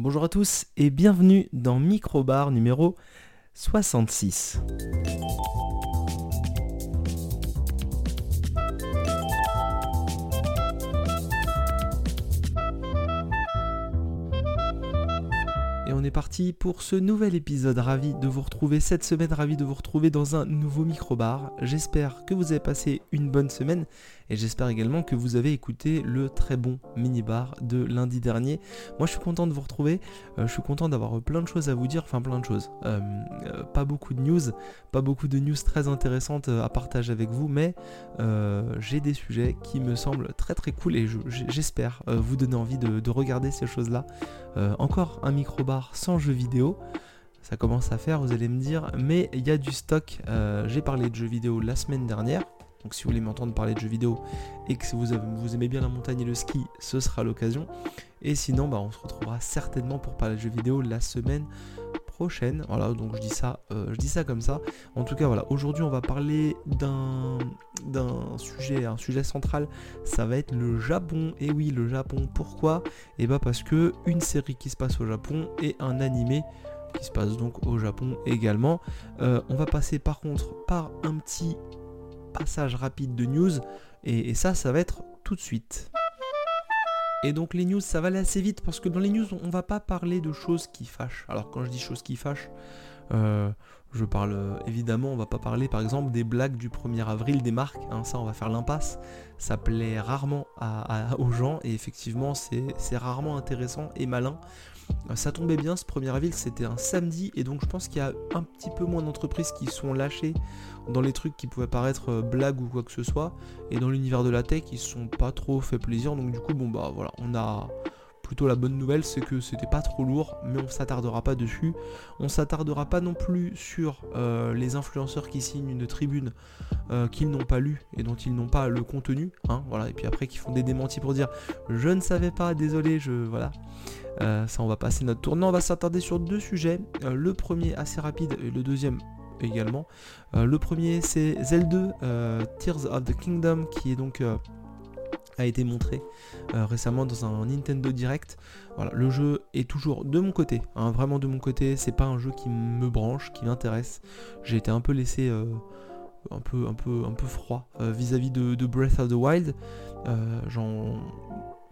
Bonjour à tous et bienvenue dans Microbar numéro 66. Et on est parti pour ce nouvel épisode. Ravi de vous retrouver cette semaine, ravi de vous retrouver dans un nouveau microbar. J'espère que vous avez passé une bonne semaine et j'espère également que vous avez écouté le très bon mini-bar de lundi dernier. Moi je suis content de vous retrouver, euh, je suis content d'avoir plein de choses à vous dire, enfin plein de choses. Euh, euh, pas beaucoup de news, pas beaucoup de news très intéressantes à partager avec vous, mais j'ai des sujets qui me semblent très très cool et j'espère vous donner envie de, de regarder ces choses-là. encore un micro-bar sans jeux vidéo. Ça commence à faire, vous allez me dire, mais il y a du stock. J'ai parlé de jeux vidéo la semaine dernière. Donc si vous voulez m'entendre parler de jeux vidéo et que vous, vous aimez bien la montagne et le ski, ce sera l'occasion. Et sinon, bah, on se retrouvera certainement pour parler de jeux vidéo la semaine prochaine. Voilà, donc je dis ça, euh, je dis ça comme ça. En tout cas, voilà, aujourd'hui on va parler d'un sujet, un sujet central. Ça va être le Japon. Et oui, le Japon. Pourquoi? Et eh bah parce que une série qui se passe au Japon et un animé qui se passe donc au Japon également. Euh, on va passer par contre par un petit passage rapide de news et ça, ça va être tout de suite. Et donc les news, ça va aller assez vite parce que dans les news, on va pas parler de choses qui fâchent. Alors quand je dis choses qui fâchent, euh, je parle euh, évidemment, on va pas parler par exemple des blagues du 1er avril des marques. Hein, ça, on va faire l'impasse. Ça plaît rarement aux gens et effectivement, c'est rarement intéressant et malin. Euh, ça tombait bien, ce 1er avril, c'était un samedi et donc je pense qu'il y a un petit peu moins d'entreprises qui sont lâchées dans les trucs qui pouvaient paraître euh, blagues ou quoi que ce soit. Et dans l'univers de la tech, ils se sont pas trop fait plaisir. Donc du coup, bon bah voilà, on a plutôt la bonne nouvelle, c'est que c'était pas trop lourd, mais on s'attardera pas dessus. On s'attardera pas non plus sur euh, les influenceurs qui signent une tribune euh, qu'ils n'ont pas lu et dont ils n'ont pas le contenu. Hein, voilà, et puis après qui font des démentis pour dire je ne savais pas, désolé, je. Voilà. ça on va passer notre tour. Non, on va s'attarder sur deux sujets. le premier assez rapide et le deuxième également. Euh, le premier c'est Zelda euh, Tears of the Kingdom qui est donc euh, a été montré récemment dans un Nintendo Direct. Voilà, le jeu est toujours de mon côté, hein, vraiment de mon côté. C'est pas un jeu qui me branche, qui m'intéresse. J'ai été un peu laissé un peu, un peu, un peu froid vis-à-vis de, Breath of the Wild.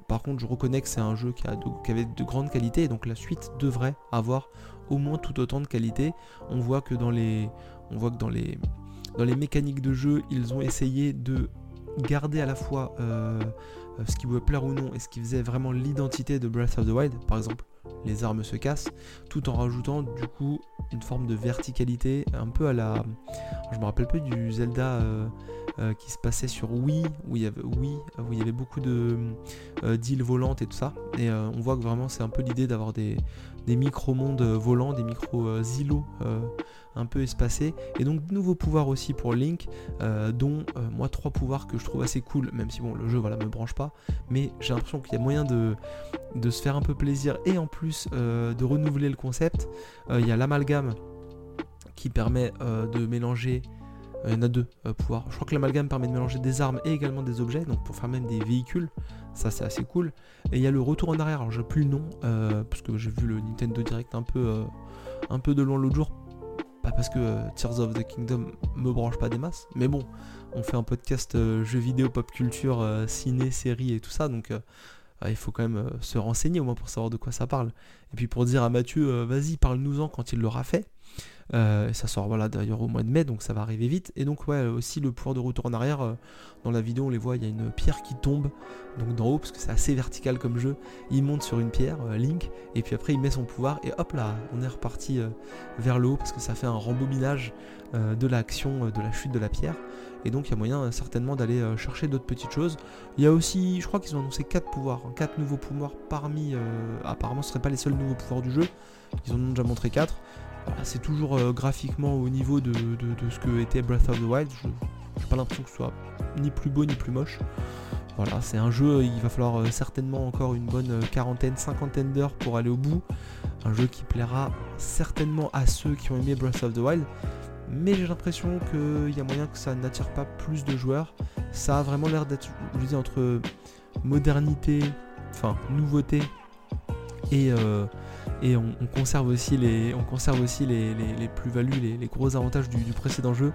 par contre, je reconnais que c'est un jeu qui, a qui avait de grandes qualités, donc la suite devrait avoir au moins tout autant de qualité. On voit que dans les, on voit que dans les, dans les mécaniques de jeu, ils ont essayé de garder à la fois euh, ce qui pouvait plaire ou non et ce qui faisait vraiment l'identité de Breath of the Wild. Par exemple, les armes se cassent, tout en rajoutant du coup une forme de verticalité, un peu à la. Je me rappelle plus du Zelda. Euh, euh, qui se passait sur Wii, où il y avait, Wii, où il y avait beaucoup de d'îles volantes et tout ça. Et on voit que vraiment c'est un peu l'idée d'avoir des, des micro-mondes volants, des micro-îlots euh, un peu espacés. Et donc de nouveaux pouvoirs aussi pour Link, euh, dont euh, moi trois pouvoirs que je trouve assez cool, même si bon le jeu voilà me branche pas. Mais j'ai l'impression qu'il y a moyen de, de se faire un peu plaisir et en plus de renouveler le concept. Il y a l'amalgame qui permet de mélanger il y en a deux pouvoirs. Je crois que l'amalgame permet de mélanger des armes et également des objets, donc pour faire même des véhicules. Ça, c'est assez cool. Et il y a le retour en arrière. Alors, j'ai plus le nom, euh, parce que j'ai vu le Nintendo Direct un peu, euh, un peu de loin l'autre jour. Pas parce que euh, Tears of the Kingdom me branche pas des masses. Mais bon, on fait un podcast jeux vidéo, pop culture, ciné, série et tout ça. Donc, il faut quand même se renseigner au moins pour savoir de quoi ça parle. Et puis pour dire à Mathieu, vas-y, parle-nous-en quand il l'aura fait. Euh, ça sort voilà d'ailleurs au mois de mai, donc ça va arriver vite. Et donc ouais, aussi le pouvoir de retour en arrière. Euh, dans la vidéo, on les voit, il y a une pierre qui tombe donc d'en haut parce que c'est assez vertical comme jeu. Il monte sur une pierre, euh, Link, et puis après il met son pouvoir et hop là, on est reparti vers le haut parce que ça fait un rembobinage de l'action de la chute de la pierre. Et donc il y a moyen certainement d'aller chercher d'autres petites choses. Il y a aussi, je crois qu'ils ont annoncé 4 pouvoirs, 4 nouveaux pouvoirs parmi, apparemment ce ne seraient pas les seuls nouveaux pouvoirs du jeu. Ils en ont déjà montré 4 c'est toujours euh, graphiquement au niveau de, ce que était Breath of the Wild. Je n'ai pas l'impression que ce soit ni plus beau ni plus moche. Voilà, c'est un jeu, il va falloir euh, certainement encore une bonne euh, quarantaine, cinquantaine d'heures pour aller au bout. Un jeu qui plaira certainement à ceux qui ont aimé Breath of the Wild. Mais j'ai l'impression qu'il y a moyen que ça n'attire pas plus de joueurs. Ça a vraiment l'air d'être, je dis, entre modernité, enfin nouveauté Et, et on, conserve aussi les, on conserve aussi les, plus-values, les, gros avantages du, précédent jeu.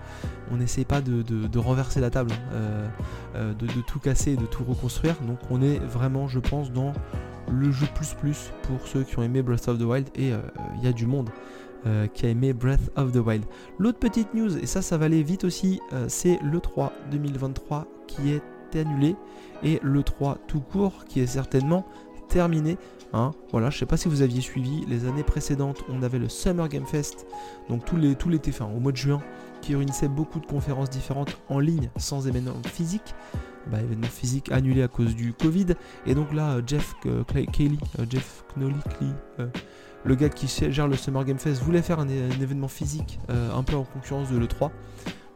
On n'essaie pas de, renverser la table, hein, de, tout casser et de tout reconstruire. Donc on est vraiment, je pense, dans le jeu plus plus pour ceux qui ont aimé Breath of the Wild et il y a du monde euh, qui a aimé Breath of the Wild. L'autre petite news, et ça ça va aller vite aussi, euh, c'est le 3 2023 qui est annulé et le 3 tout court qui est certainement terminé. Hein. Voilà, je sais pas si vous aviez suivi, les années précédentes on avait le Summer Game Fest, donc tout l'été, enfin au mois de juin, qui réunissait beaucoup de conférences différentes en ligne sans événements physiques. Bah, événements physiques annulés à cause du Covid. Et donc là, Jeff euh, Jeff Knowley, le gars qui gère le Summer Game Fest voulait faire un, événement physique euh, un peu en concurrence de l'E3.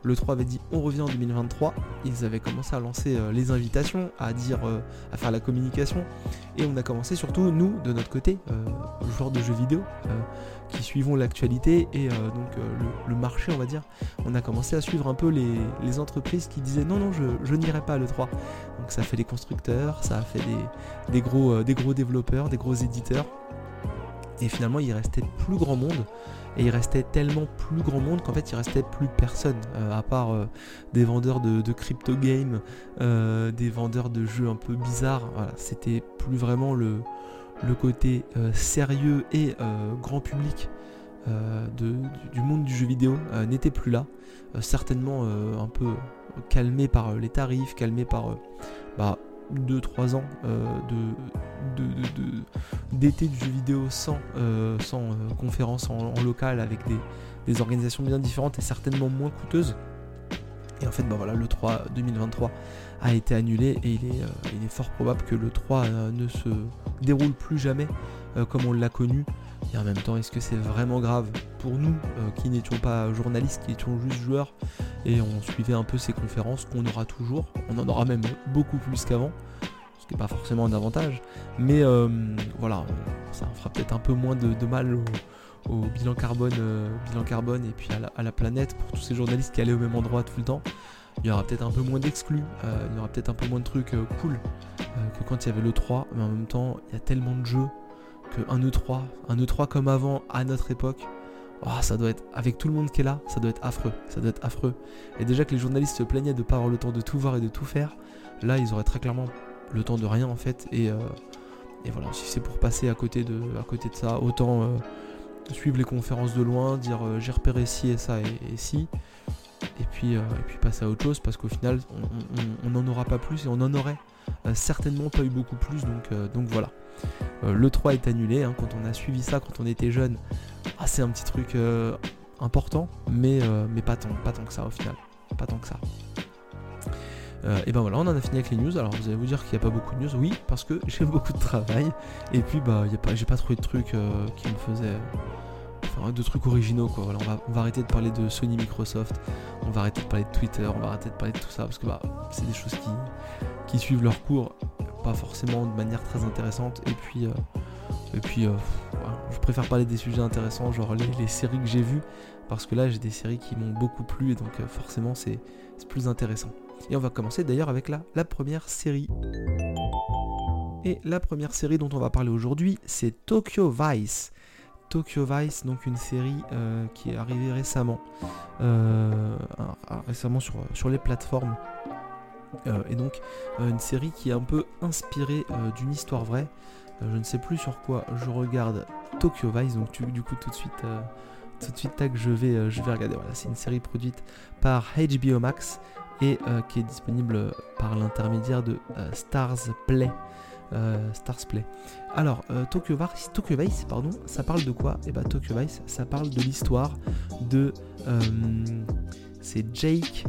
L'E3 avait dit on revient en 2023. Ils avaient commencé à lancer euh, les invitations, à dire, euh, à faire la communication. Et on a commencé surtout, nous, de notre côté, joueurs de jeux vidéo, qui suivons l'actualité et donc le, marché, on va dire. On a commencé à suivre un peu les, entreprises qui disaient non, non, je, n'irai pas à l'E3. Donc ça a fait des constructeurs, ça a fait des gros développeurs, des gros éditeurs. Et finalement, il restait plus grand monde. Et il restait tellement plus grand monde qu'en fait, il restait plus personne. Euh, à part euh, des vendeurs de, crypto games, euh, des vendeurs de jeux un peu bizarres. Voilà, c'était plus vraiment le, le côté sérieux et grand public du, monde du jeu vidéo n'était plus là. certainement un peu calmé par les tarifs, calmé par bah, 2-3 ans euh, d'été de, du vidéo sans, euh, sans euh, conférence en, local avec des, organisations bien différentes et certainement moins coûteuses. Et en fait, bah voilà, le 3 2023 a été annulé et il est fort probable que le 3 ne se déroule plus jamais comme on l'a connu. Et en même temps, est-ce que c'est vraiment grave pour nous qui n'étions pas journalistes, qui étions juste joueurs et on suivait un peu ces conférences qu'on aura toujours. On en aura même beaucoup plus qu'avant, ce qui n'est pas forcément un avantage. Mais euh, voilà, ça fera peut-être un peu moins de, mal au, bilan carbone, euh, bilan carbone et puis à la, planète pour tous ces journalistes qui allaient au même endroit tout le temps. Il y aura peut-être un peu moins d'exclus, euh, il y aura peut-être un peu moins de trucs cool que quand il y avait le 3, mais en même temps, il y a tellement de jeux qu'un E3, un E3 comme avant à notre époque, Oh, ça doit être, avec tout le monde qui est là, ça doit être affreux. Ça doit être affreux. Et déjà que les journalistes se plaignaient de pas avoir le temps de tout voir et de tout faire, là, ils auraient très clairement le temps de rien en fait. Et, euh, voilà, si c'est pour passer à côté de, à côté de ça, autant euh, suivre les conférences de loin, dire euh, j'ai repéré ci et ça et, ci. Et puis, et puis passer à autre chose parce qu'au final, on n'en aura pas plus et on en aurait certainement pas eu beaucoup plus. Donc, donc voilà. Le 3 est annulé. Hein, quand on a suivi ça quand on était jeune, ah, c'est un petit truc euh, important, mais, euh, mais pas, tant, pas tant que ça au final. Pas tant que ça. Euh, et ben voilà, on en a fini avec les news. Alors vous allez vous dire qu'il n'y a pas beaucoup de news. Oui, parce que j'ai beaucoup de travail. Et puis bah j'ai pas trouvé de trucs qui me faisaient. De trucs originaux quoi. On, va, arrêter de parler de Sony Microsoft. On va arrêter de parler de Twitter. On va arrêter de parler de tout ça. Parce que bah c'est des choses qui suivent leur cours. Pas forcément de manière très intéressante. Et puis et puis, euh, je préfère parler des sujets intéressants, genre les, séries que j'ai vues, parce que là, j'ai des séries qui m'ont beaucoup plu, et donc euh, forcément, c'est plus intéressant. Et on va commencer d'ailleurs avec la, la première série. Et la première série dont on va parler aujourd'hui, c'est Tokyo Vice. Tokyo Vice, donc une série euh, qui est arrivée récemment, récemment sur, sur, les plateformes. Et donc une série qui est un peu inspirée d'une histoire vraie. Euh, je ne sais plus sur quoi je regarde Tokyo Vice, donc du coup tout de suite, euh, tout de suite je vais, euh, je vais regarder. Voilà, c'est une série produite par HBO Max et qui est disponible par l'intermédiaire de Stars Play. Stars Play. Alors, Tokyo, Vice, Tokyo Vice, pardon, ça parle de quoi? Eh bah ben, Tokyo Vice, ça parle de l'histoire de c'est Jake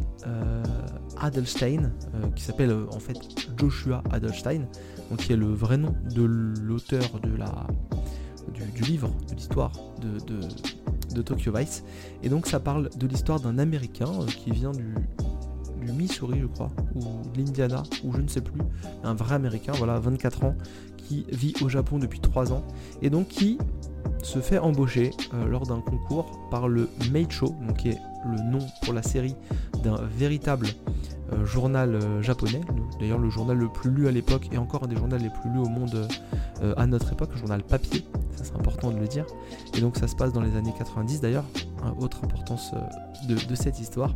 Adelstein, qui s'appelle en fait Joshua Adelstein, donc qui est le vrai nom de l'auteur de la, du, livre, de l'histoire de, Tokyo Vice. Et donc ça parle de l'histoire d'un Américain euh, qui vient du, du Missouri, je crois, ou de l'Indiana, ou je ne sais plus, un vrai Américain, voilà, 24 ans, qui vit au Japon depuis 3 ans, et donc qui se fait embaucher euh, lors d'un concours par le Show, donc qui est le nom pour la série d'un véritable journal japonais, d'ailleurs le journal le plus lu à l'époque et encore un des journaux les plus lus au monde à notre époque, le journal papier, ça c'est important de le dire. Et donc ça se passe dans les années 90 d'ailleurs, autre importance de, cette histoire.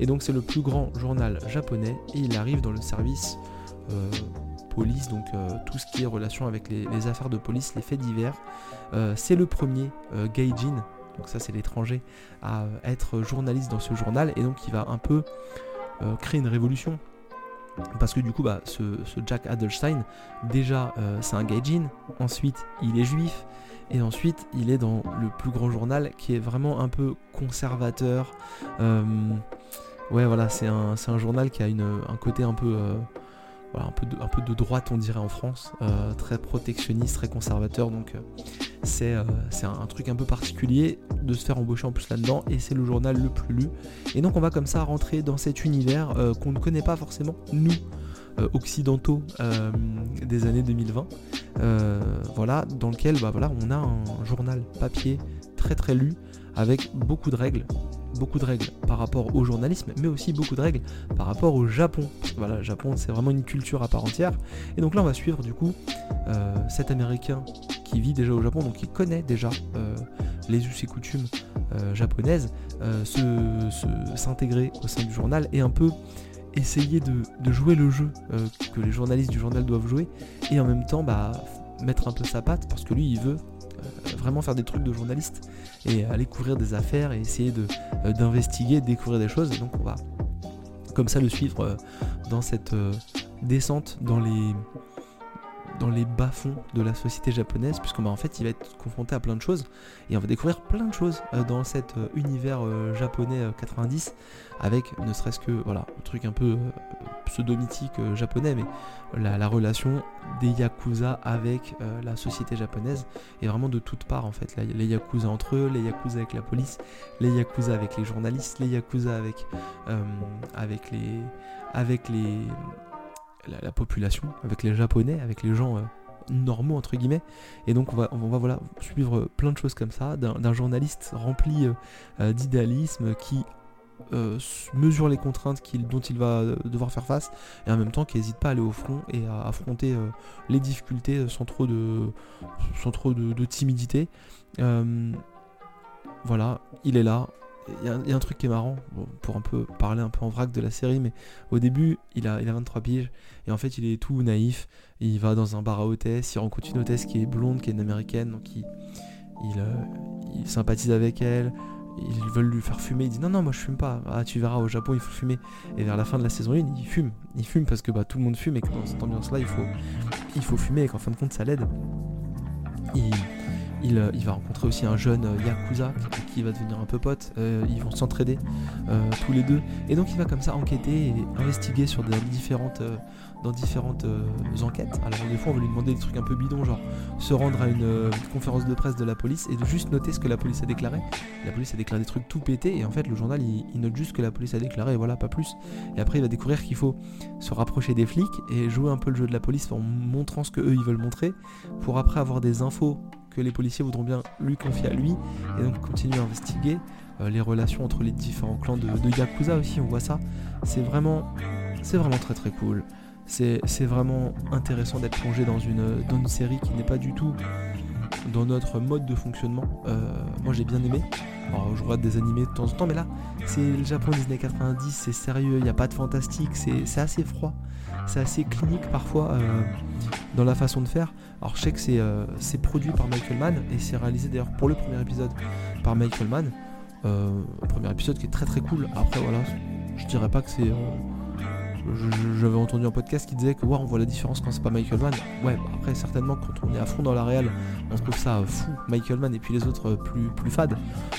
Et donc c'est le plus grand journal japonais et il arrive dans le service police, donc tout ce qui est relation avec les, affaires de police, les faits divers. c'est le premier gaijin donc ça c'est l'étranger, à être journaliste dans ce journal, et donc il va un peu euh, créer une révolution. Parce que du coup, bah, ce, Jack Adelstein, déjà euh, c'est un gaijin, ensuite il est juif, et ensuite il est dans le plus grand journal qui est vraiment un peu conservateur. Euh, ouais voilà, c'est un, un, journal qui a une, un côté un peu un, peu de, droite, on dirait en France, euh, très protectionniste, très conservateur. Donc, euh, c'est euh, un, un, truc un peu particulier de se faire embaucher en plus là-dedans. Et c'est le journal le plus lu. Et donc, on va comme ça rentrer dans cet univers qu'on ne connaît pas forcément, nous. occidentaux des années 2020 voilà dans lequel bah, voilà on a un journal papier très très lu avec beaucoup de règles beaucoup de règles par rapport au journalisme, mais aussi beaucoup de règles par rapport au Japon. Voilà, Japon, c'est vraiment une culture à part entière. Et donc là, on va suivre du coup euh, cet Américain qui vit déjà au Japon, donc qui connaît déjà euh, les us et coutumes euh, japonaises, s'intégrer au sein du journal et un peu essayer de, jouer le jeu que les journalistes du journal doivent jouer, et en même temps bah, mettre un peu sa patte, parce que lui, il veut vraiment faire des trucs de journaliste et aller couvrir des affaires et essayer euh, d'investiguer, de découvrir des choses. Et donc on va comme ça le suivre euh, dans cette euh, descente dans les dans les bas-fonds de la société japonaise, puisqu'en en fait il va être confronté à plein de choses, et on va découvrir plein de choses dans cet univers japonais 90, avec ne serait-ce que voilà, un truc un peu pseudo-mythique japonais, mais la, relation des Yakuza avec la société japonaise, et vraiment de toutes parts en fait, les Yakuza entre eux, les Yakuza avec la police, les Yakuza avec les journalistes, les Yakuza avec, avec les... Avec les la, population, avec les Japonais, avec les gens euh, normaux entre guillemets. Et donc on va, on va voilà, suivre plein de choses comme ça, d'un journaliste rempli euh, euh, d'idéalisme qui mesure les contraintes dont il va devoir faire face et en même temps qui n'hésite pas à aller au front et à affronter les difficultés sans trop de, sans trop de timidité. voilà, il est là, il y, a un truc qui est marrant, pour un peu parler un peu en vrac de la série, mais au début, il a, il a 23 piges, et en fait, il est tout naïf. Il va dans un bar à hôtesse, il rencontre une hôtesse qui est blonde, qui est une américaine, donc il, il, euh, sympathise avec elle. Ils veulent lui faire fumer, il dit non, non, moi je fume pas. Ah, tu verras, au Japon, il faut fumer. Et vers la fin de la saison 1, il fume. Il fume parce que bah, tout le monde fume et que dans cette ambiance-là, il faut, il faut fumer et qu'en fin de compte, ça l'aide. Il euh, il, va rencontrer aussi un jeune euh, Yakuza qui, va devenir un peu pote. Euh, ils vont s'entraider tous les deux. Et donc il va comme ça enquêter et investiguer sur différentes, dans différentes enquêtes. Alors des fois on va lui demander des trucs un peu bidons, genre se rendre à une conférence de presse de la police et de juste noter ce que la police a déclaré. La police a déclaré des trucs tout pétés et en fait le journal il, note juste ce que la police a déclaré et voilà, pas plus. Et après il va découvrir qu'il faut se rapprocher des flics et jouer un peu le jeu de la police en montrant ce que eux ils veulent montrer pour après avoir des infos les policiers voudront bien lui confier à lui et donc continuer à investiguer euh, les relations entre les différents clans de, Yakuza aussi, on voit ça. C'est vraiment, c'est vraiment très très cool. C'est vraiment intéressant d'être plongé dans une, dans une série qui n'est pas du tout dans notre mode de fonctionnement. Euh, moi j'ai bien aimé. Alors je regarde des animés de temps en temps, mais là c'est le Japon des années 90, c'est sérieux, il n'y a pas de fantastique, c'est assez froid, c'est assez clinique parfois euh, dans la façon de faire. Alors je sais que euh, c'est produit par Michael Mann et c'est réalisé d'ailleurs pour le premier épisode par Michael Mann. Euh, premier épisode qui est très très cool. Après voilà, je dirais pas que c'est... Euh, j'avais entendu un podcast qui disait que on voit la différence quand c'est pas Michael Mann. Ouais, bah, après certainement quand on est à fond dans la réal, on trouve ça fou, Michael Mann et puis les autres plus, plus fades.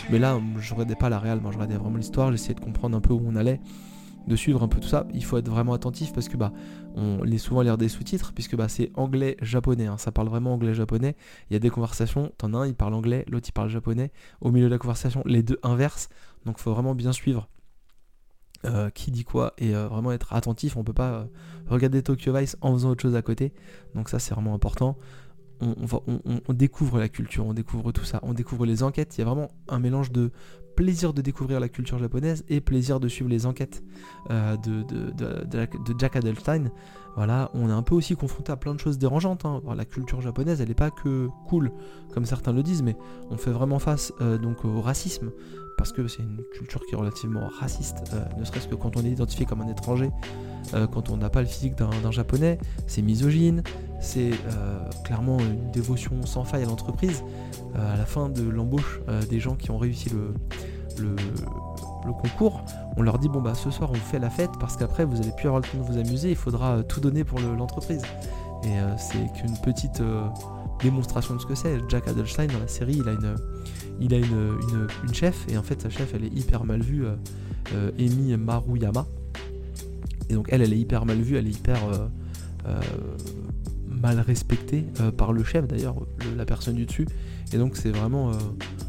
Mais là, je regardais pas la réal, moi je regardais vraiment l'histoire, j'essayais de comprendre un peu où on allait de suivre un peu tout ça, il faut être vraiment attentif parce que bah on lit souvent lire des sous-titres puisque bah c'est anglais japonais, hein. ça parle vraiment anglais japonais. Il y a des conversations, t'en as un il parle anglais, l'autre il parle japonais. Au milieu de la conversation, les deux inversent, donc faut vraiment bien suivre. Euh, qui dit quoi et euh, vraiment être attentif on peut pas euh, regarder Tokyo Vice en faisant autre chose à côté donc ça c'est vraiment important on, on, découvre la culture on découvre tout ça on découvre les enquêtes il y a vraiment un mélange de plaisir de découvrir la culture japonaise et plaisir de suivre les enquêtes de, de, Jack Adelstein. Voilà, on est un peu aussi confronté à plein de choses dérangeantes. Hein. la culture japonaise, elle n'est pas que cool, comme certains le disent, mais on fait vraiment face donc au racisme, parce que c'est une culture qui est relativement raciste, ne serait-ce que quand on est identifié comme un étranger, quand on n'a pas le physique d'un japonais, c'est misogyne, c'est clairement une dévotion sans faille à l'entreprise. à la fin de l'embauche des gens qui ont réussi le, concours, on leur dit bon bah ce soir on fait la fête parce qu'après vous allez plus avoir le temps de vous amuser, il faudra tout donner pour l'entreprise. Et c'est qu'une petite démonstration de ce que c'est. Jack Adelstein dans la série, il a une, il a une, chef, et en fait sa chef elle est hyper mal vue, euh, euh, Emi Maruyama. Et donc elle, elle est hyper mal vue, elle est hyper euh, mal respectée par le chef d'ailleurs, la personne du dessus. Et donc c'est vraiment,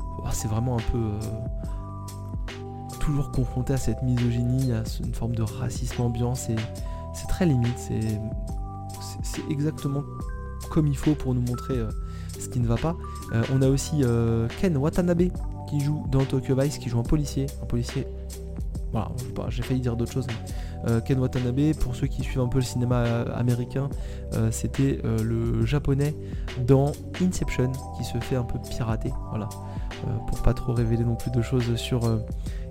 oh, c'est vraiment un peu toujours confronté à cette misogynie, à une forme de racisme ambiant. C'est, très limite, c'est exactement comme il faut pour nous montrer euh, ce qui ne va pas. Euh, on a aussi euh, Ken Watanabe qui joue dans Tokyo Vice, qui joue un policier. Un policier. Voilà, j'ai failli dire d'autres choses. Ken Watanabe, pour ceux qui suivent un peu le cinéma américain, c'était le japonais dans Inception qui se fait un peu pirater. Voilà, pour pas trop révéler non plus de choses sur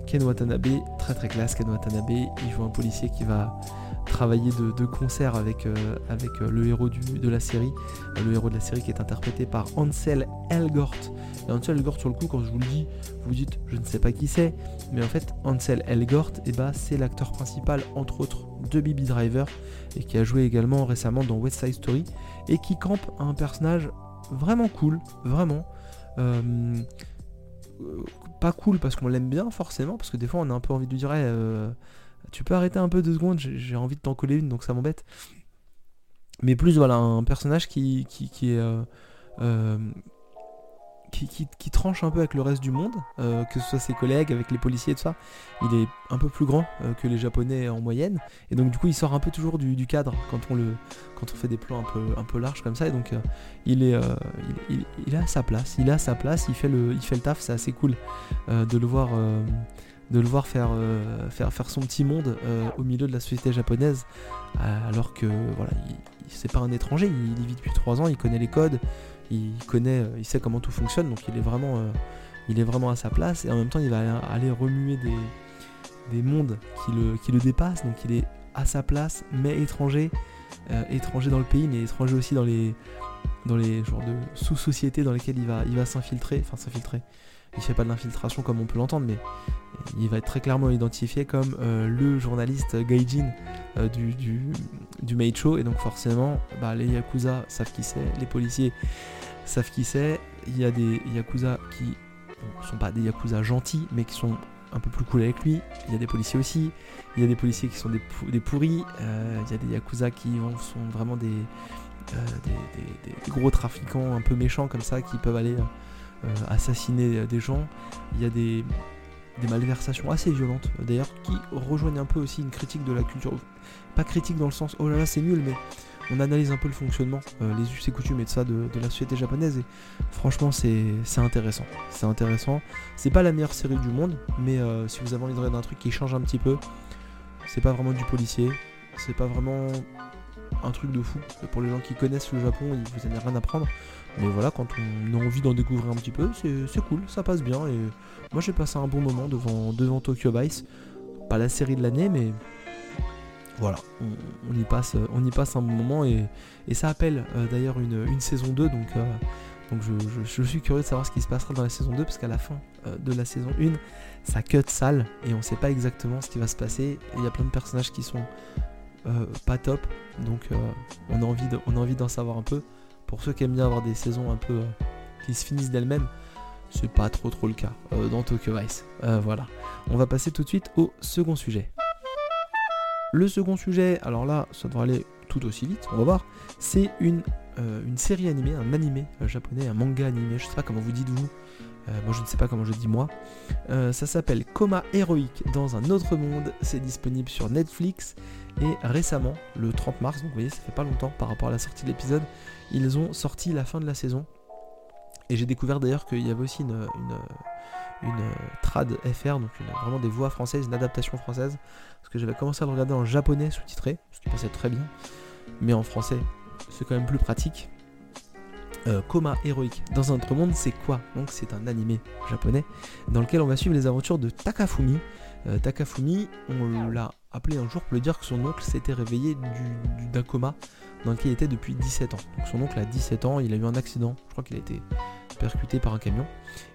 Ken Watanabe, très très classe. Ken Watanabe, il joue un policier qui va travailler de, concert avec, euh, avec euh, le héros de la série, euh, le héros de la série qui est interprété par Ansel Elgort. Et Ansel Elgort, sur le coup, quand je vous le dis, vous, dites, je ne sais pas qui c'est, mais en fait, Ansel Elgort, et eh ben, c'est l'acteur principal, entre autres, de Bibi Driver, et qui a joué également récemment dans West Side Story, et qui campe un personnage vraiment cool, vraiment. pas cool parce qu'on l'aime bien forcément, parce que des fois on a un peu envie de dire tu peux arrêter un peu deux secondes, j'ai envie de t'en coller une, donc ça m'embête. Mais plus, voilà, un personnage qui, qui, est. Euh, euh, qui, tranche un peu avec le reste du monde, euh, que ce soit ses collègues, avec les policiers et tout ça. Il est un peu plus grand que les japonais en moyenne, et donc du coup il sort un peu toujours du, cadre quand on, le, quand on fait des plans un peu, un peu larges comme ça, et donc il, est, il, il, a sa place, il a sa place, il fait le, il fait le taf, c'est assez cool de le voir de le voir faire, euh, faire, faire son petit monde euh, au milieu de la société japonaise, euh, alors que voilà, il, c'est pas un étranger, il, y vit depuis 3 ans, il connaît les codes, il connaît, il sait comment tout fonctionne, donc il est vraiment, il est vraiment à sa place, et en même temps il va aller, remuer des, des mondes qui le, qui le dépassent, donc il est à sa place, mais étranger, étranger dans le pays, mais étranger aussi dans les, dans les genres de sous-sociétés dans lesquelles il va, il va s'infiltrer, enfin s'infiltrer il fait pas de l'infiltration comme on peut l'entendre, mais il va être très clairement identifié comme euh, le journaliste Gaijin euh, du, du, Show, et donc forcément, bah, les Yakuza savent qui c'est, les policiers savent qui c'est, il y a des Yakuza qui ne sont pas des Yakuza gentils, mais qui sont un peu plus cool avec lui, il y a des policiers aussi, il y a des policiers qui sont des, pourris, euh, il y a des Yakuza qui sont vraiment des, gros trafiquants un peu méchants comme ça, qui peuvent aller assassiner des gens. Il y a des, malversations assez violentes d'ailleurs qui rejoignent un peu aussi une critique de la culture. Pas critique dans le sens oh là là c'est nul, mais on analyse un peu le fonctionnement, euh, les us et coutumes et de ça de, la société japonaise et franchement c'est intéressant. C'est intéressant. C'est pas la meilleure série du monde, mais euh, si vous avez envie de truc qui change un petit peu, c'est pas vraiment du policier, c'est pas vraiment un truc de fou. Pour les gens qui connaissent le Japon, vous n'allez rien apprendre. Mais voilà, quand on a envie d'en découvrir un petit peu, c'est cool, ça passe bien. Et moi j'ai passé un bon moment devant, Tokyo Vice. Pas la série de l'année, mais voilà, on, y passe, on y passe un bon moment et, ça appelle euh, d'ailleurs une, saison 2. Donc, euh, je, suis curieux de savoir ce qui se passera dans la saison 2 parce qu'à la fin euh, de la saison 1, ça cut sale et on sait pas exactement ce qui va se passer. Il y a plein de personnages qui sont pas top, donc on a envie d'en savoir un peu. Pour ceux qui aiment bien avoir des saisons un peu euh, qui se finissent d'elles-mêmes, c'est pas trop trop le cas euh, dans Tokyo Vice. Euh, voilà. On va passer tout de suite au second sujet. Le second sujet, alors là, ça devrait aller tout aussi vite, on va voir. C'est une, série animée, un animé japonais, un manga animé, je sais pas comment vous dites vous. moi je ne sais pas comment je dis moi. ça s'appelle Coma héroïque dans un autre monde. C'est disponible sur Netflix. Et récemment, le 30 mars, donc vous voyez, ça fait pas longtemps par rapport à la sortie de l'épisode, ils ont sorti la fin de la saison. Et j'ai découvert d'ailleurs qu'il y avait aussi une, trad FR, donc vraiment des voix françaises, une adaptation française, parce que j'avais commencé à le regarder en japonais sous-titré, ce qui passait très bien, mais en français c'est quand même plus pratique. Coma héroïque dans un autre monde, c'est quoi? Donc c'est un animé japonais dans lequel on va suivre les aventures de Takafumi. Takafumi, on l'a appelé un jour pour lui dire que son oncle s'était réveillé d'un coma dans lequel il était depuis 17 ans. Donc son oncle a 17 ans, il a eu un accident, je crois qu'il a été percuté par un camion.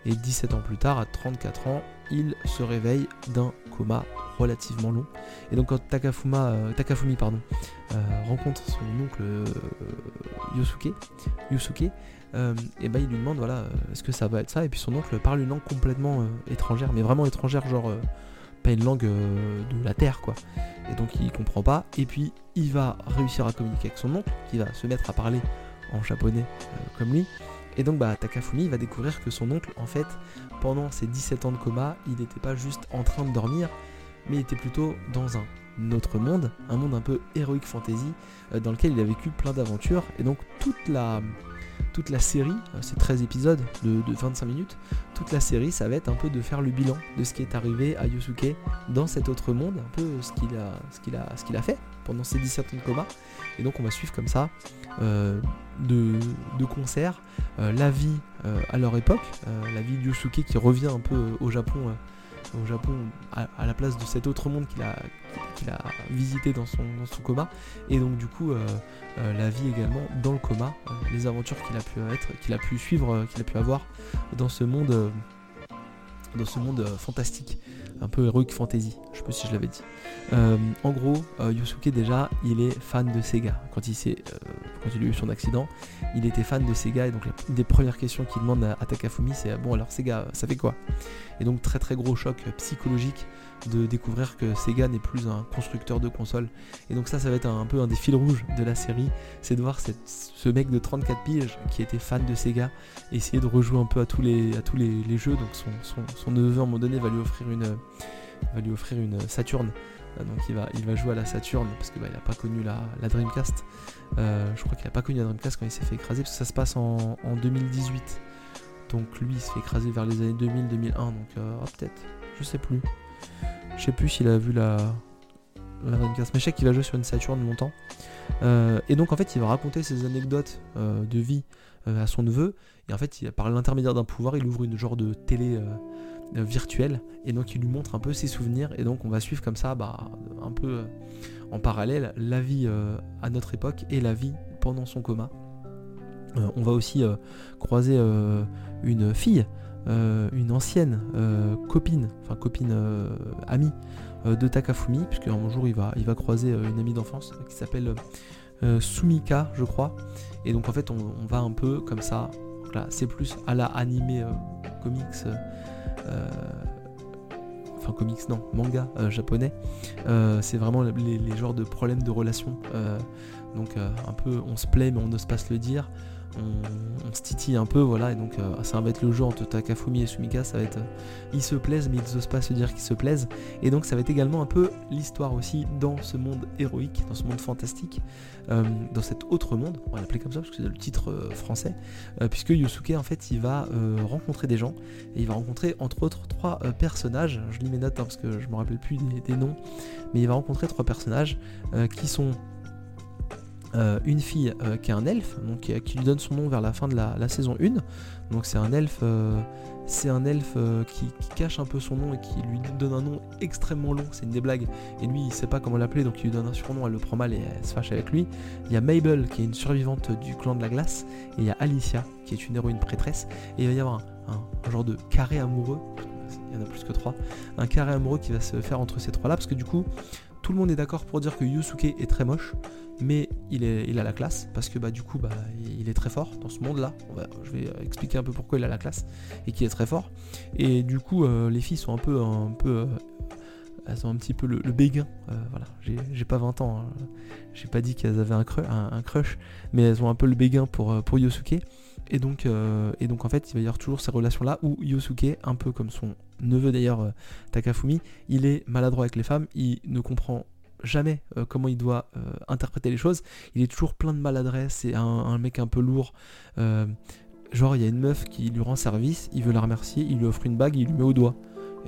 Et 17 ans plus tard, à 34 ans, il se réveille d'un coma relativement long. Et donc quand euh, Takafumi euh, rencontre son oncle euh, Yosuke, Yusuke, et ben il lui demande voilà est-ce que ça va être ça? Et puis son oncle parle une langue complètement étrangère mais vraiment étrangère genre pas une langue de la terre quoi. Et donc il comprend pas. Et puis il va réussir à communiquer avec son oncle qui va se mettre à parler en japonais comme lui. Et donc bah, Takafumi va découvrir que son oncle, en fait, pendant ses 17 ans de coma, il n'était pas juste en train de dormir, mais il était plutôt dans un autre monde, un monde un peu héroïque fantasy, euh, dans lequel il a vécu plein d'aventures. Et donc toute la, toute la série, euh, ces 13 épisodes de, 25 minutes, toute la série, ça va être un peu de faire le bilan de ce qui est arrivé à Yosuke dans cet autre monde, un peu ce qu'il a, fait pendant ses 17 ans de coma. Et donc on va suivre comme ça euh, de, concert la vie à leur époque, la vie de Yosuke qui revient un peu au Japon au Japon à, la place de cet autre monde qu'il a, visité dans son, coma. Et donc du coup, euh, euh, la vie également dans le coma, euh, les aventures qu'il a pu être, qu'il a pu suivre, qu'il a pu avoir dans ce monde, dans ce monde fantastique un peu heroic fantasy, je sais pas si je l'avais dit. Euh, en gros, euh, Yusuke déjà, il est fan de Sega. Quand il, euh, quand il a eu son accident, il était fan de Sega et donc une des premières questions qu'il demande à, Takafumi, c'est bon alors Sega, ça fait quoi? Et donc très très gros choc psychologique de découvrir que Sega n'est plus un constructeur de consoles. Et donc ça, ça va être un, peu un des fils rouges de la série, c'est de voir ce mec de 34 piges qui était fan de Sega essayer de rejouer un peu à tous les, jeux. Donc son, son, neveu à un moment donné va lui offrir une, va lui Saturn. Euh, donc il va, jouer à la Saturn parce qu'il bah, n'a pas connu la, Dreamcast. Euh, je crois qu'il n'a pas connu la Dreamcast quand il s'est fait écraser parce que ça se passe en, 2018. Donc lui il se fait écraser vers les années 2000-2001. Donc euh, oh, peut-être, je sais plus. Je sais plus s'il a vu la, la Dreamcast. Mais je sais qu'il joué sur une Saturn longtemps. et donc en fait il va raconter ses anecdotes de vie à son neveu. Et en fait, par l'intermédiaire d'un pouvoir, il ouvre une genre de télé virtuelle. Et donc il lui montre un peu ses souvenirs. Et donc on va suivre comme ça, bah, un peu en parallèle, la vie à notre époque et la vie pendant son coma. on va aussi croiser une fille euh, une ancienne euh, copine, enfin copine euh, amie de Takafumi, puisque un jour il va, il va croiser une amie d'enfance qui s'appelle Sumika, je crois. Et donc en fait on, va un peu comme ça. C'est plus à la animé comics enfin comics non, manga japonais, c'est vraiment les, les, genres de problèmes de relations. donc un peu on se plaît mais on n'ose pas se le dire on, se titille un peu, voilà, et donc euh, ça va être le jeu entre Takafumi et Sumika, ça va être, euh, ils se plaisent mais ils n'osent pas se dire qu'ils se plaisent, et donc ça va être également un peu l'histoire aussi dans ce monde héroïque, dans ce monde fantastique, euh, dans cet autre monde, on va l'appeler comme ça parce que c'est le titre français, puisque Yusuke en fait il va rencontrer des gens, et il va rencontrer entre autres trois personnages, je lis mes notes hein, parce que je me rappelle plus des, noms, mais il va rencontrer trois personnages qui sont euh, une fille euh, qui est un elfe, donc qui, lui donne son nom vers la fin de la, saison 1. Donc c'est un elfe, euh, c'est un elfe qui, cache un peu son nom et qui lui donne un nom extrêmement long. C'est une des blagues. Et lui, il sait pas comment l'appeler, donc il lui donne un surnom. Elle le prend mal et elle se fâche avec lui. Il y a Mabel qui est une survivante du clan de la glace, et il y a Alicia qui est une héroïne prêtresse. Et il va y avoir un, genre de carré amoureux. Il y en a plus que trois. Un carré amoureux qui va se faire entre ces trois-là, parce que du coup, tout le monde est d'accord pour dire que Yusuke est très moche mais il, a la classe parce que bah, du coup bah, il est très fort dans ce monde-là. Je vais expliquer un peu pourquoi il a la classe et qu'il est très fort. Et du coup, euh, les filles sont un peu, euh, elles ont un petit peu le, béguin. Euh, voilà, j'ai pas 20 ans, hein. j'ai pas dit qu'elles avaient un, crush, mais elles ont un peu le béguin pour, pour Yosuke. Et donc, et donc en fait, il va y avoir toujours ces relations-là où Yosuke, un peu comme son neveu d'ailleurs Takafumi, il est maladroit avec les femmes, il ne comprend jamais euh, comment il doit euh, interpréter les choses. Il est toujours plein de maladresse, c'est un, mec un peu lourd. Euh, genre il y a une meuf qui lui rend service, il veut la remercier, il lui offre une bague, il lui met au doigt.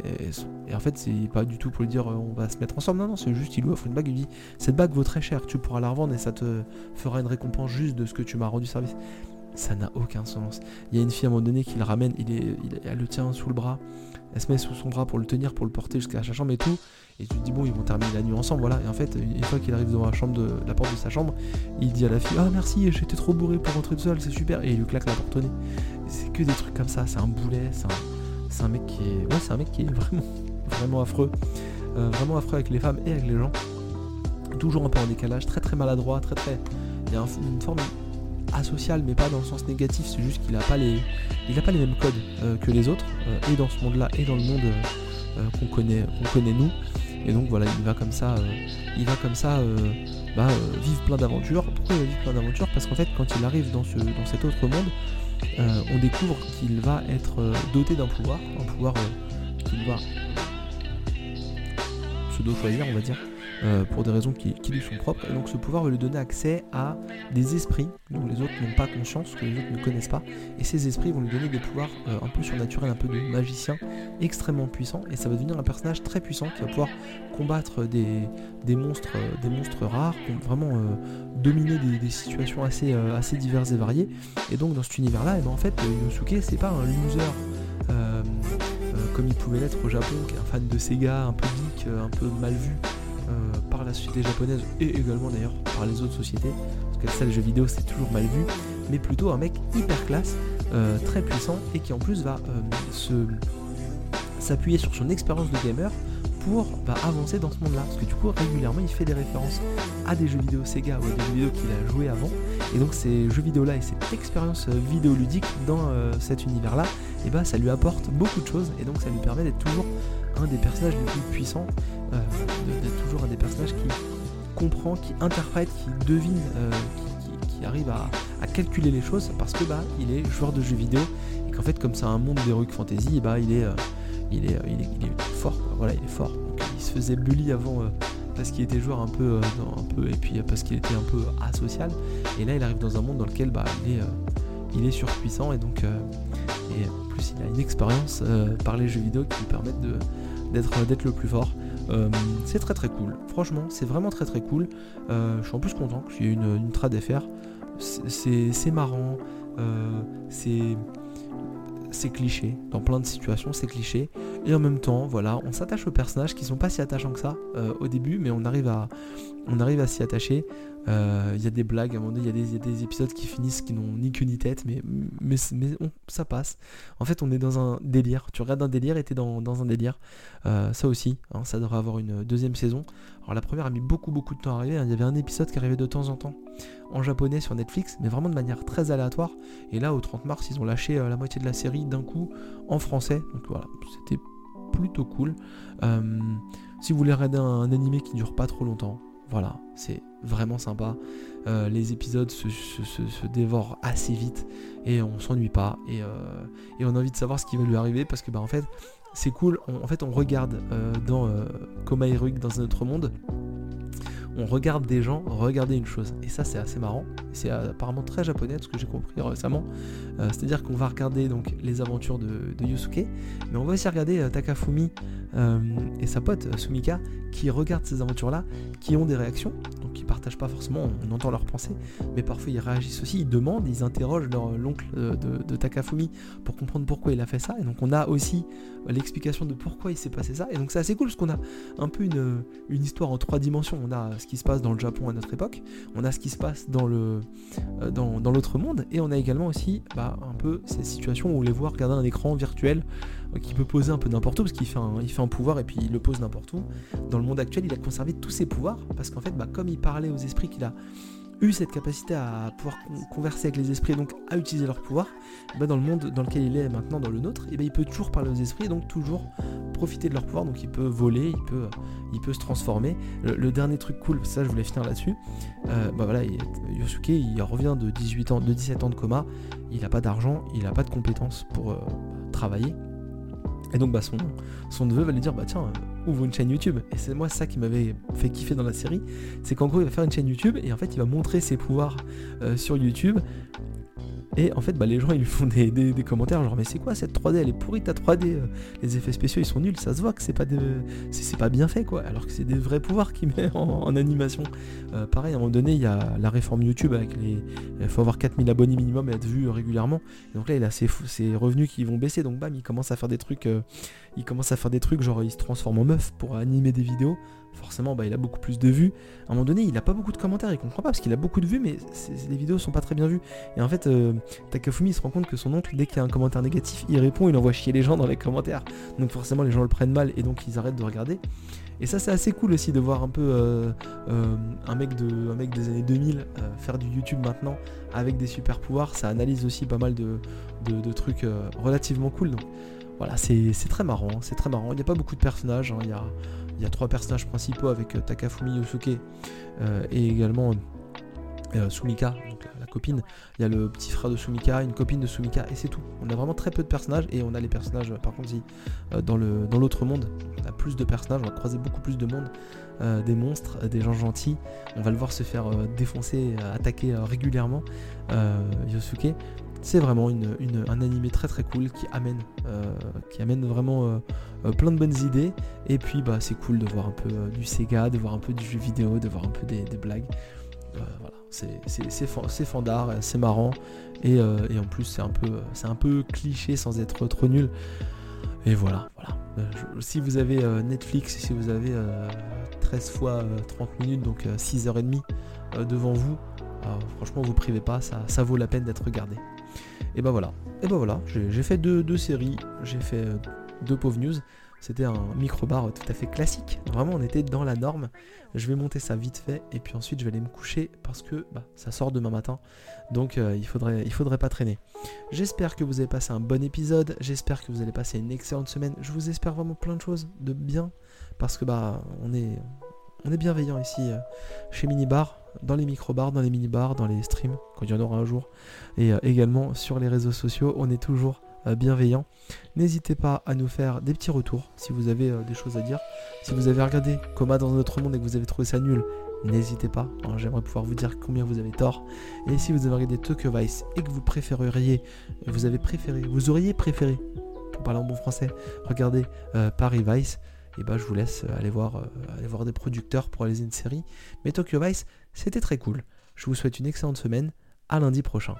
Et, en fait, c'est pas du tout pour lui dire on va se mettre ensemble. Non, non, c'est juste il lui offre une bague, il dit cette bague vaut très cher, tu pourras la revendre et ça te fera une récompense juste de ce que tu m'as rendu service. Ça n'a aucun sens. Il y a une fille à un moment donné qui le ramène, il est, elle le tient sous le bras, elle se met sous son bras pour le tenir, pour le porter jusqu'à sa chambre et tout. Et tu te dis bon ils vont terminer la nuit ensemble, voilà. Et en fait, une fois qu'il arrive devant la chambre de la porte de sa chambre, il dit à la fille Ah merci, j'étais trop bourré pour rentrer tout seul, c'est super. Et il lui claque la porte au nez. C'est que des trucs comme ça, c'est un boulet, c'est un, un, mec qui est. Ouais c'est un mec qui est vraiment affreux. Euh, vraiment affreux avec les femmes et avec les gens. Toujours un peu en décalage, très très maladroit, très très. Il y a une forme asocial, mais pas dans le sens négatif, c'est juste qu'il n'a pas, les, il a pas les mêmes codes euh, que les autres, euh, et dans ce monde-là, et dans le monde qu'on connaît, qu'on connaît nous. Et donc voilà, il va comme ça, il va comme ça bah, vivre plein d'aventures. Pourquoi il va vivre plein d'aventures? Parce qu'en fait, quand il arrive dans, ce, dans cet autre monde, on découvre qu'il va être doté d'un pouvoir, un pouvoir qu'il va pseudo-choisir, on va dire, euh, pour des raisons qui, lui sont propres. Et donc ce pouvoir va lui donner accès à des esprits dont les autres n'ont pas conscience, que les autres ne connaissent pas. Et ces esprits vont lui donner des pouvoirs euh, un peu surnaturels, un peu de magicien, extrêmement puissant. Et ça va devenir un personnage très puissant qui va pouvoir combattre des, monstres, euh, des monstres rares, vraiment dominer des, situations assez, assez diverses et variées. Et donc dans cet univers-là, et eh ben, en fait, Yosuke, c'est pas un loser comme il pouvait l'être au Japon, qui est un fan de Sega, un peu geek, un peu mal vu euh, par la société japonaise et également d'ailleurs par les autres sociétés, parce que ça, les jeux vidéo, c'est toujours mal vu, mais plutôt un mec hyper classe, euh, très puissant et qui en plus va euh, s'appuyer sur son expérience de gamer pour bah, avancer dans ce monde-là. Parce que du coup, régulièrement, il fait des références à des jeux vidéo Sega ou à des jeux vidéo qu'il a joué avant. Et donc, ces jeux vidéo-là et cette expérience vidéoludique dans cet univers-là, et bah, ça lui apporte beaucoup de choses. Et donc, ça lui permet d'être toujours un des personnages les plus puissants, euh, d'être toujours un des personnages qui comprend, qui interprète, qui devine, euh, qui, arrive à, calculer les choses parce que bah il est joueur de jeux vidéo et qu'en fait comme c'est un monde d'heroic fantasy, bah il est, euh, il, est, il, est, fort, voilà il est fort. il se faisait bully avant parce qu'il était joueur un peu, un peu et puis parce qu'il était un peu asocial et là il arrive dans un monde dans lequel bah il est, il est surpuissant et donc et en plus il a une expérience par les jeux vidéo qui lui permettent de d'être le plus fort. Euh, c'est très très cool. Franchement, c'est vraiment très très cool. Euh, je suis en plus content qu'il y ait une, une trad FR. C'est marrant. Euh, c'est c'est cliché. Dans plein de situations, c'est cliché. Et en même temps, voilà, on s'attache aux personnages qui sont pas si attachants que ça au début, mais on arrive à, on arrive à s'y attacher. Il euh, y a des blagues, à un moment donné, il y, a des épisodes qui finissent qui n'ont ni queue ni tête, mais, ça passe. En fait, on est dans un délire. Tu regardes un délire et t'es dans, dans un délire. Euh, ça aussi, hein, ça devrait avoir une deuxième saison. Alors la première a mis beaucoup beaucoup de temps à arriver. Hein. Il y avait un épisode qui arrivait de temps en temps en japonais sur Netflix, mais vraiment de manière très aléatoire. Et là, au 30 mars, ils ont lâché euh, la moitié de la série d'un coup en français. Donc voilà, c'était plutôt cool. si vous voulez regarder un, un animé qui dure pas trop longtemps, voilà, c'est vraiment sympa. Euh, les épisodes se, dévorent assez vite et on s'ennuie pas. Euh, et, on a envie de savoir ce qui va lui arriver parce que bah en fait c'est cool. en fait on regarde euh, dans Koma dans un autre monde on regarde des gens regarder une chose. Et ça, c'est assez marrant. C'est apparemment très japonais, ce que j'ai compris récemment. Euh, c'est-à-dire qu'on va regarder donc les aventures de, Yusuke, mais on va aussi regarder euh, Takafumi euh, et sa pote Sumika qui regardent ces aventures-là, qui ont des réactions, donc qui partagent pas forcément, on entend leurs pensées, mais parfois ils réagissent aussi, ils demandent, ils interrogent l'oncle de, Takafumi pour comprendre pourquoi il a fait ça. Et donc on a aussi l'explication de pourquoi il s'est passé ça. Et donc c'est assez cool parce qu'on a un peu une, une histoire en trois dimensions. On a ce qui se passe dans le Japon à notre époque, on a ce qui se passe dans le euh, dans, l'autre monde, et on a également aussi bah, un peu ces situations où on les voit regarder un écran virtuel euh, qui peut poser un peu n'importe où, parce qu'il fait, un, fait un pouvoir et puis il le pose n'importe où. Dans le monde actuel, il a conservé tous ses pouvoirs, parce qu'en fait, bah, comme il parlait aux esprits qu'il a cette capacité à pouvoir converser avec les esprits et donc à utiliser leur pouvoir, bah, dans le monde dans lequel il est maintenant, dans le nôtre, et ben il peut toujours parler aux esprits et donc toujours profiter de leur pouvoir. Donc il peut voler, il peut, se transformer. Le, dernier truc cool, ça je voulais finir là-dessus, euh, bah voilà, Yosuke il revient de 18 ans, de 17 ans de coma, il n'a pas d'argent, il n'a pas de compétences pour euh, travailler. Et donc bah, son, neveu va lui dire bah tiens ouvre une chaîne YouTube. Et c'est moi ça qui m'avait fait kiffer dans la série, c'est qu'en gros il va faire une chaîne YouTube et en fait il va montrer ses pouvoirs euh, sur YouTube Et en fait, bah, les gens ils lui font des, commentaires genre mais c'est quoi cette 3D Elle est pourrie ta 3D. Euh, les effets spéciaux ils sont nuls. Ça se voit que c'est pas de, pas bien fait quoi. Alors que c'est des vrais pouvoirs qu'il met en, animation. Euh, pareil, à un moment donné, il y a la réforme YouTube avec les, il faut avoir 4000 abonnés minimum et être vu régulièrement. Et donc là, il a ses, revenus qui vont baisser. Donc bam, il commence à faire des trucs, euh, il commence à faire des trucs genre il se transforme en meuf pour animer des vidéos forcément bah, il a beaucoup plus de vues. À un moment donné, il a pas beaucoup de commentaires, il comprend pas parce qu'il a beaucoup de vues, mais les vidéos sont pas très bien vues. Et en fait, euh, Takafumi se rend compte que son oncle, dès qu'il y a un commentaire négatif, il répond, il envoie chier les gens dans les commentaires. Donc forcément, les gens le prennent mal et donc ils arrêtent de regarder. Et ça, c'est assez cool aussi de voir un peu euh, euh, un, mec de, un mec des années 2000 faire du YouTube maintenant avec des super pouvoirs. Ça analyse aussi pas mal de, trucs relativement cool. Voilà, c'est très marrant. C'est très marrant. Il n'y a pas beaucoup de personnages. Hein. Il y a il y a trois personnages principaux avec euh, Takafumi Yosuke euh, et également euh, Sumika, donc la, copine. Il y a le petit frère de Sumika, une copine de Sumika, et c'est tout. On a vraiment très peu de personnages, et on a les personnages, par contre, si, dans l'autre monde, on a plus de personnages, on va croiser beaucoup plus de monde, des monstres, des gens gentils. On va le voir se faire défoncer, attaquer régulièrement, Yosuke c'est vraiment une, un animé très très cool qui amène, euh, qui amène vraiment euh, euh, plein de bonnes idées. Et puis bah c'est cool de voir un peu du Sega, de voir un peu du jeu vidéo, de voir un peu des, blagues. Voilà, c'est fandard, c'est marrant. Et, en plus c'est un, peu, un peu cliché sans être trop nul. Et voilà, voilà. si vous avez Netflix, si vous avez 13 fois 30 minutes, donc 6h30 devant vous, franchement vous privez pas, ça, ça vaut la peine d'être regardé. Et bah voilà, et bah voilà, j'ai fait deux, séries, j'ai fait euh, deux pauvres news. C'était un micro-bar tout à fait classique. Vraiment, on était dans la norme. Je vais monter ça vite fait et puis ensuite je vais aller me coucher parce que bah, ça sort demain matin. Donc euh, il, faudrait, il faudrait pas traîner. J'espère que vous avez passé un bon épisode. J'espère que vous allez passer une excellente semaine. Je vous espère vraiment plein de choses de bien parce que bah on est, on est bienveillant ici euh, chez Minibar dans les micro-bars, dans les mini-bars, dans les streams, quand il y en aura un jour. Et euh, également sur les réseaux sociaux, on est toujours bienveillant. N'hésitez pas à nous faire des petits retours si vous avez euh, des choses à dire. Si vous avez regardé Coma dans un autre monde et que vous avez trouvé ça nul, n'hésitez pas. Hein, j'aimerais pouvoir vous dire combien vous avez tort. Et si vous avez regardé Tokyo Vice et que vous préféreriez, vous avez préféré, vous auriez préféré, pour parler en bon français, regarder Paris Vice et bah je vous laisse aller voir, aller voir des producteurs pour réaliser une série. Mais Tokyo Vice, c'était très cool. Je vous souhaite une excellente semaine. À lundi prochain.